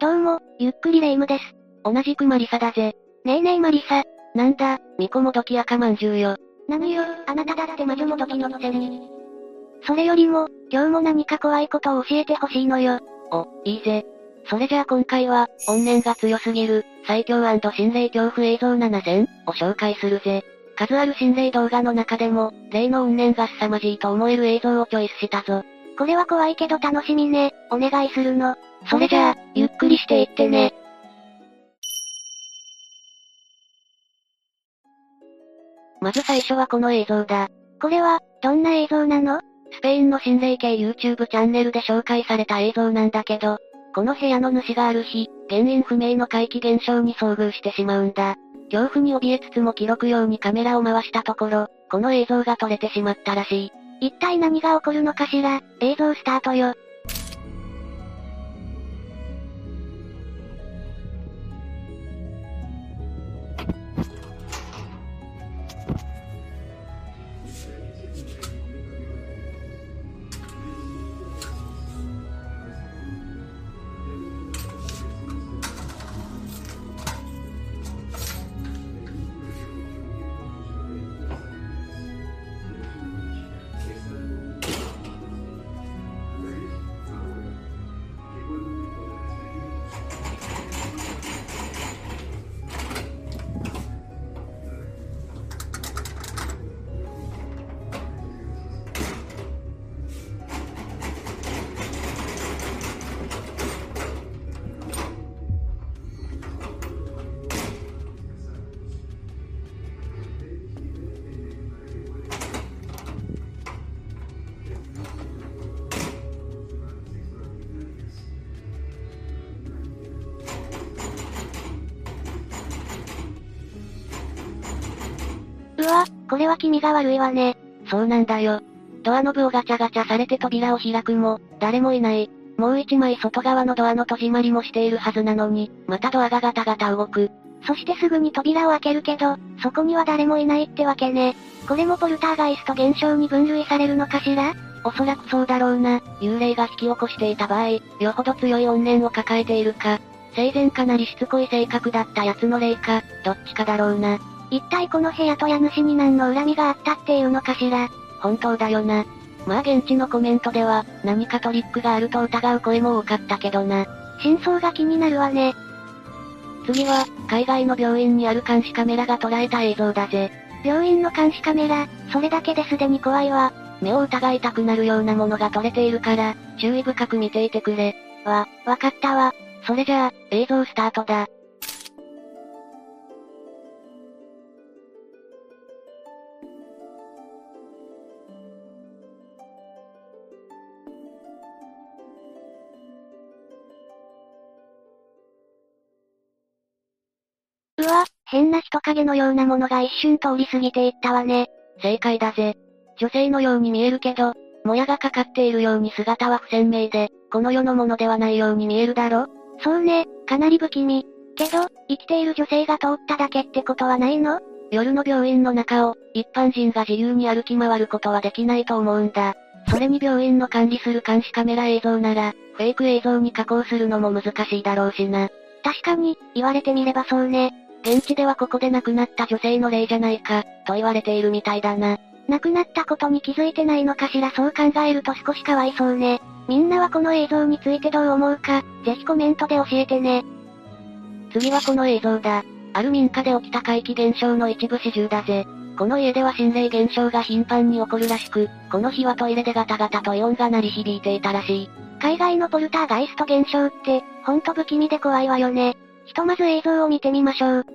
どうも、ゆっくりレ夢ムです。同じくマリサだぜ。ねえねえマリサ。なんだ、ミコもどき赤まんじゅうよ。何よ、あなただって魔女もどきのくせに。それよりも、今日も何か怖いことを教えてほしいのよ。お、いいぜ。それじゃあ今回は、怨念が強すぎる、最強心霊恐怖映像7000を紹介するぜ。数ある心霊動画の中でも、霊の怨念が凄まじいと思える映像をチョイスしたぞ。これは怖いけど楽しみね。お願いするの。それじゃあ、ゆっくりしていってね。まず最初はこの映像だ。これは、どんな映像なの？スペインの心霊系 YouTube チャンネルで紹介された映像なんだけど、この部屋の主がある日、原因不明の怪奇現象に遭遇してしまうんだ。恐怖に怯えつつも記録用にカメラを回したところ、この映像が撮れてしまったらしい。一体何が起こるのかしら？映像スタートよ。うわ、これは気味が悪いわね。そうなんだよ。ドアノブをガチャガチャされて扉を開くも、誰もいない。もう一枚外側のドアの閉じまりもしているはずなのに、またドアがガタガタ動く。そしてすぐに扉を開けるけど、そこには誰もいないってわけね。これもポルターガイスト現象に分類されるのかしら？おそらくそうだろうな。幽霊が引き起こしていた場合、よほど強い怨念を抱えているか、生前かなりしつこい性格だった奴の霊か、どっちかだろうな。一体この部屋と家主に何の恨みがあったっていうのかしら？本当だよな。まあ現地のコメントでは、何かトリックがあると疑う声も多かったけどな。真相が気になるわね。次は、海外の病院にある監視カメラが捉えた映像だぜ。病院の監視カメラ、それだけですでに怖いわ。目を疑いたくなるようなものが撮れているから、注意深く見ていてくれ。わ、わかったわ。それじゃあ、映像スタートだ。変な人影のようなものが一瞬通り過ぎていったわね。正解だぜ。女性のように見えるけど、もやがかかっているように姿は不鮮明で、この世のものではないように見えるだろ？そうね、かなり不気味。けど、生きている女性が通っただけってことはないの？夜の病院の中を、一般人が自由に歩き回ることはできないと思うんだ。それに病院の管理する監視カメラ映像なら、フェイク映像に加工するのも難しいだろうしな。確かに、言われてみればそうね。現地ではここで亡くなった女性の霊じゃないか、と言われているみたいだな。亡くなったことに気づいてないのかしらそう考えると少しかわいそうね。みんなはこの映像についてどう思うか、ぜひコメントで教えてね。次はこの映像だ。ある民家で起きた怪奇現象の一部始終だぜ。この家では心霊現象が頻繁に起こるらしく、この日はトイレでガタガタと異音が鳴り響いていたらしい。海外のポルターガイスト現象って、ほんと不気味で怖いわよね。ひとまず映像を見てみましょう。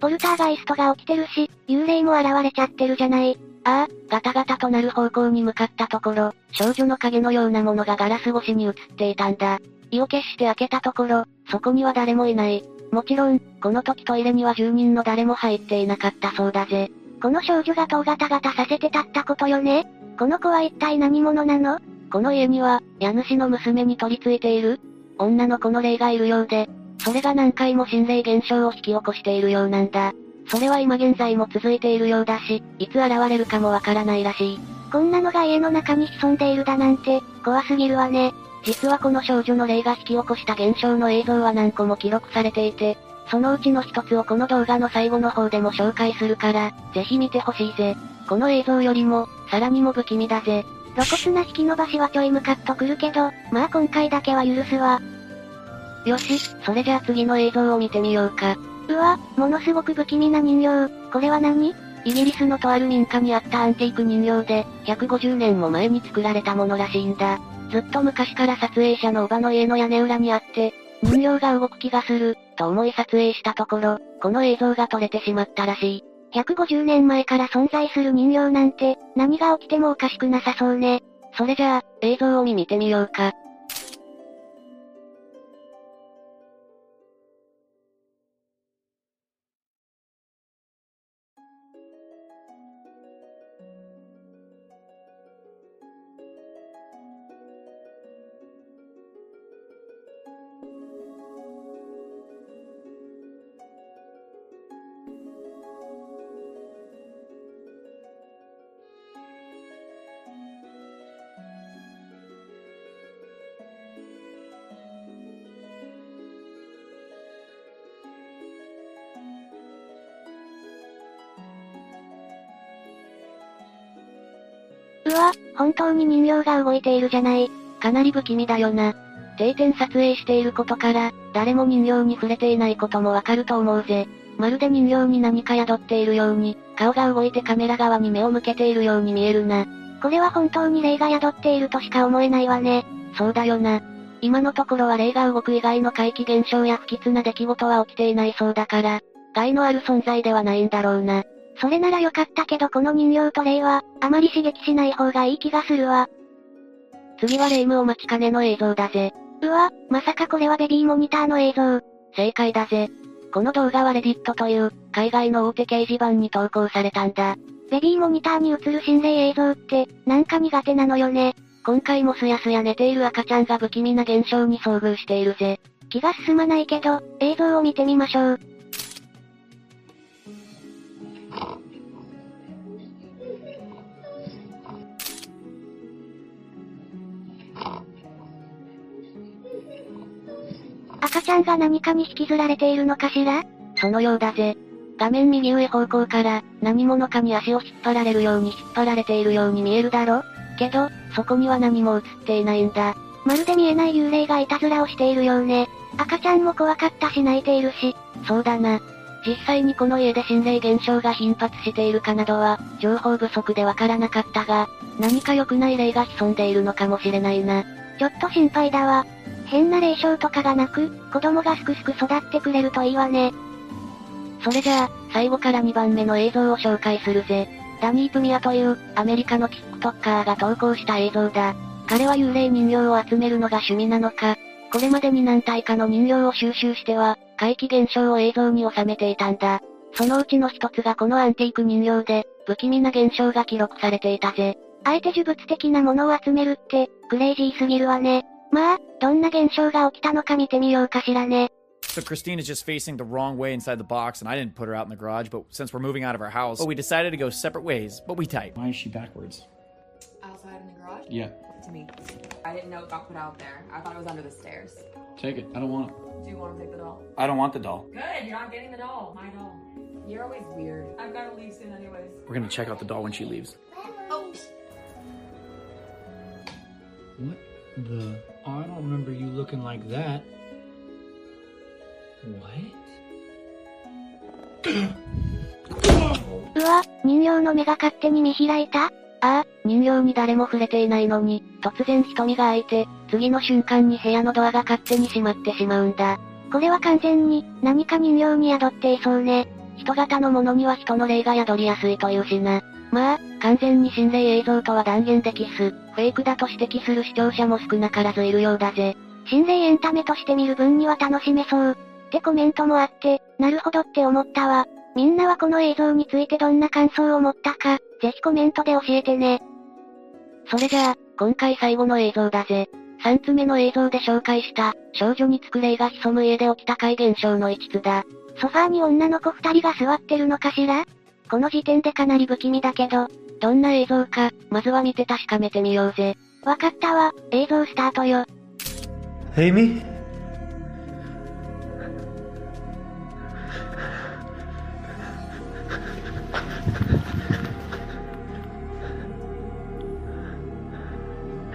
ポルターガイストが起きてるし、幽霊も現れちゃってるじゃない。ああ、ガタガタとなる方向に向かったところ、少女の影のようなものがガラス越しに映っていたんだ。意を決して開けたところ、そこには誰もいない。もちろん、この時トイレには住人の誰も入っていなかったそうだぜ。この少女が戸をガタガタさせてたったことよねこの子は一体何者なの？この家には、家主の娘に取り付いている女の子の霊がいるようで、それが何回も心霊現象を引き起こしているようなんだ。それは今現在も続いているようだし、いつ現れるかもわからないらしい。こんなのが家の中に潜んでいるだなんて、怖すぎるわね。実はこの少女の霊が引き起こした現象の映像は何個も記録されていて、そのうちの一つをこの動画の最後の方でも紹介するから、ぜひ見てほしいぜ。この映像よりも、さらにも不気味だぜ。露骨な引き伸ばしはちょいムカッとくるけど、まあ今回だけは許すわ。よし、それじゃあ次の映像を見てみようか。うわ、ものすごく不気味な人形。これは何？イギリスのとある民家にあったアンティーク人形で、150年も前に作られたものらしいんだ。ずっと昔から撮影者のおばの家の屋根裏にあって、人形が動く気がする、と思い撮影したところ、この映像が撮れてしまったらしい。150年前から存在する人形なんて、何が起きてもおかしくなさそうね。それじゃあ、映像を見見てみようか。わ、本当に人形が動いているじゃない。かなり不気味だよな。定点撮影していることから、誰も人形に触れていないこともわかると思うぜ。まるで人形に何か宿っているように、顔が動いてカメラ側に目を向けているように見えるな。これは本当に霊が宿っているとしか思えないわね。そうだよな。今のところは霊が動く以外の怪奇現象や不吉な出来事は起きていないそうだから、害のある存在ではないんだろうな。それならよかったけどこの人形と霊は、あまり刺激しない方がいい気がするわ。次は霊夢お待ちかねの映像だぜ。うわ、まさかこれはベビーモニターの映像。正解だぜ。この動画はレディットという、海外の大手掲示板に投稿されたんだ。ベビーモニターに映る心霊映像って、なんか苦手なのよね。今回もすやすや寝ている赤ちゃんが不気味な現象に遭遇しているぜ。気が進まないけど、映像を見てみましょう。赤ちゃんが何かに引きずられているのかしら？そのようだぜ。画面右上方向から、何者かに足を引っ張られるように引っ張られているように見えるだろ？けど、そこには何も映っていないんだ。まるで見えない幽霊がいたずらをしているようね。赤ちゃんも怖かったし泣いているし。そうだな。実際にこの家で心霊現象が頻発しているかなどは、情報不足でわからなかったが、何か良くない霊が潜んでいるのかもしれないな。ちょっと心配だわ。変な霊障とかがなく、子供がすくすく育ってくれるといいわね。それじゃあ、最後から2番目の映像を紹介するぜ。ダニー・プミアという、アメリカの TikToker が投稿した映像だ。彼は幽霊人形を集めるのが趣味なのか、これまでに何体かの人形を収集しては、怪奇現象を映像に収めていたんだ。そのうちの一つがこのアンティーク人形で、不気味な現象が記録されていたぜ。あえて呪物的なものを集めるって、クレイジーすぎるわね。まあ、どんな現象が起きたのか見てみようかしらね。So Christine is just facing the wrong way inside the box, and I didn't put her out in the garage, but since we're moving out of our house, well, we decided to go separate ways, but we type. Why is she backwards? Outside in the garage? Yeah. To me. I didn't know it got put out there. I thought it was under the stairs. Take it. I don't want it. Do you want to take the doll? I don't want the doll. Good, you're not getting the doll. My doll. You're always weird. I've got to leave soon anyways. We're gonna check out the doll when she leaves. Oh, What the? I don't remember you looking like that. What? うわ、人形の目が勝手に見開いたああ、人形に誰も触れていないのに、突然瞳が開いて、次の瞬間に部屋のドアが勝手に閉まってしまうんだ。これは完全に、何か人形に宿っていそうね。人型のものには人の霊が宿りやすいというしな。まあ、完全に心霊映像とは断言できず、フェイクだと指摘する視聴者も少なからずいるようだぜ。心霊エンタメとして見る分には楽しめそう。ってコメントもあって、なるほどって思ったわ。みんなはこの映像についてどんな感想を持ったか、ぜひコメントで教えてね。それじゃあ、今回最後の映像だぜ。3つ目の映像で紹介した、少女につく霊が潜む家で起きた怪現象の一つだ。ソファーに女の子二人が座ってるのかしら？この時点でかなり不気味だけど、どんな映像か、まずは見て確かめてみようぜ。わかったわ、映像スタートよ。Amy??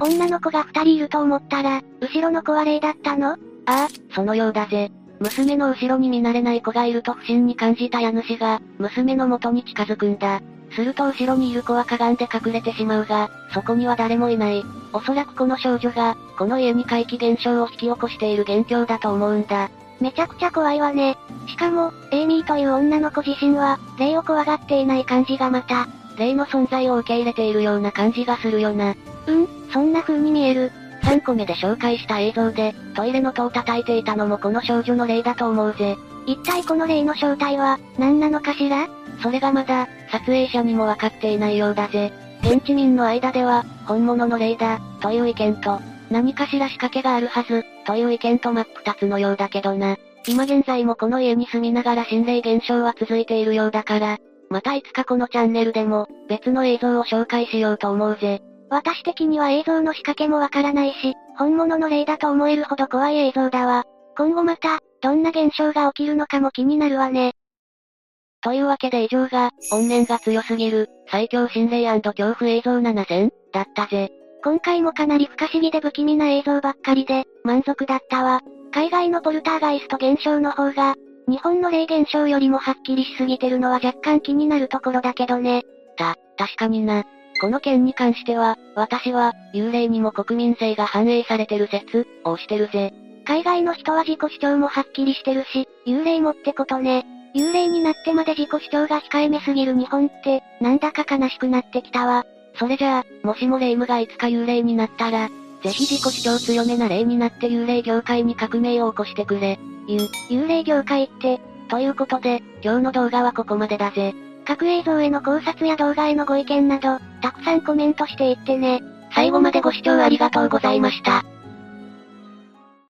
女の子が二人いると思ったら、後ろの子は霊だったの？ああ、そのようだぜ。娘の後ろに見慣れない子がいると不審に感じた家主が、娘の元に近づくんだ。すると後ろにいる子はかがんで隠れてしまうが、そこには誰もいない。おそらくこの少女が、この家に怪奇現象を引き起こしている元凶だと思うんだ。めちゃくちゃ怖いわね。しかも、エイミーという女の子自身は、霊を怖がっていない感じがまた。霊の存在を受け入れているような感じがするよな。うん、そんな風に見える。3個目で紹介した映像で、トイレの戸を叩いていたのもこの少女の霊だと思うぜ。一体この霊の正体は、何なのかしら？それがまだ、撮影者にもわかっていないようだぜ。現地民の間では、本物の霊だ、という意見と、何かしら仕掛けがあるはず、という意見と真っ二つのようだけどな。今現在もこの家に住みながら心霊現象は続いているようだから、またいつかこのチャンネルでも、別の映像を紹介しようと思うぜ。私的には映像の仕掛けもわからないし、本物の霊だと思えるほど怖い映像だわ。今後また、どんな現象が起きるのかも気になるわね。というわけで以上が、怨念が強すぎる、最強心霊恐怖映像7選だったぜ。今回もかなり不可思議で不気味な映像ばっかりで、満足だったわ。海外のポルターガイスト現象の方が、日本の霊現象よりもはっきりしすぎてるのは若干気になるところだけどね。た、確かにな。この件に関しては、私は、幽霊にも国民性が反映されてる説、をしてるぜ。海外の人は自己主張もはっきりしてるし、幽霊もってことね。幽霊になってまで自己主張が控えめすぎる日本って、なんだか悲しくなってきたわ。それじゃあ、もしも霊夢がいつか幽霊になったら、ぜひ自己主張強めな霊になって幽霊業界に革命を起こしてくれ。ゆ、幽霊業界って、ということで、今日の動画はここまでだぜ。各映像への考察や動画へのご意見など、たくさんコメントしていってね。最後までご視聴ありがとうございました。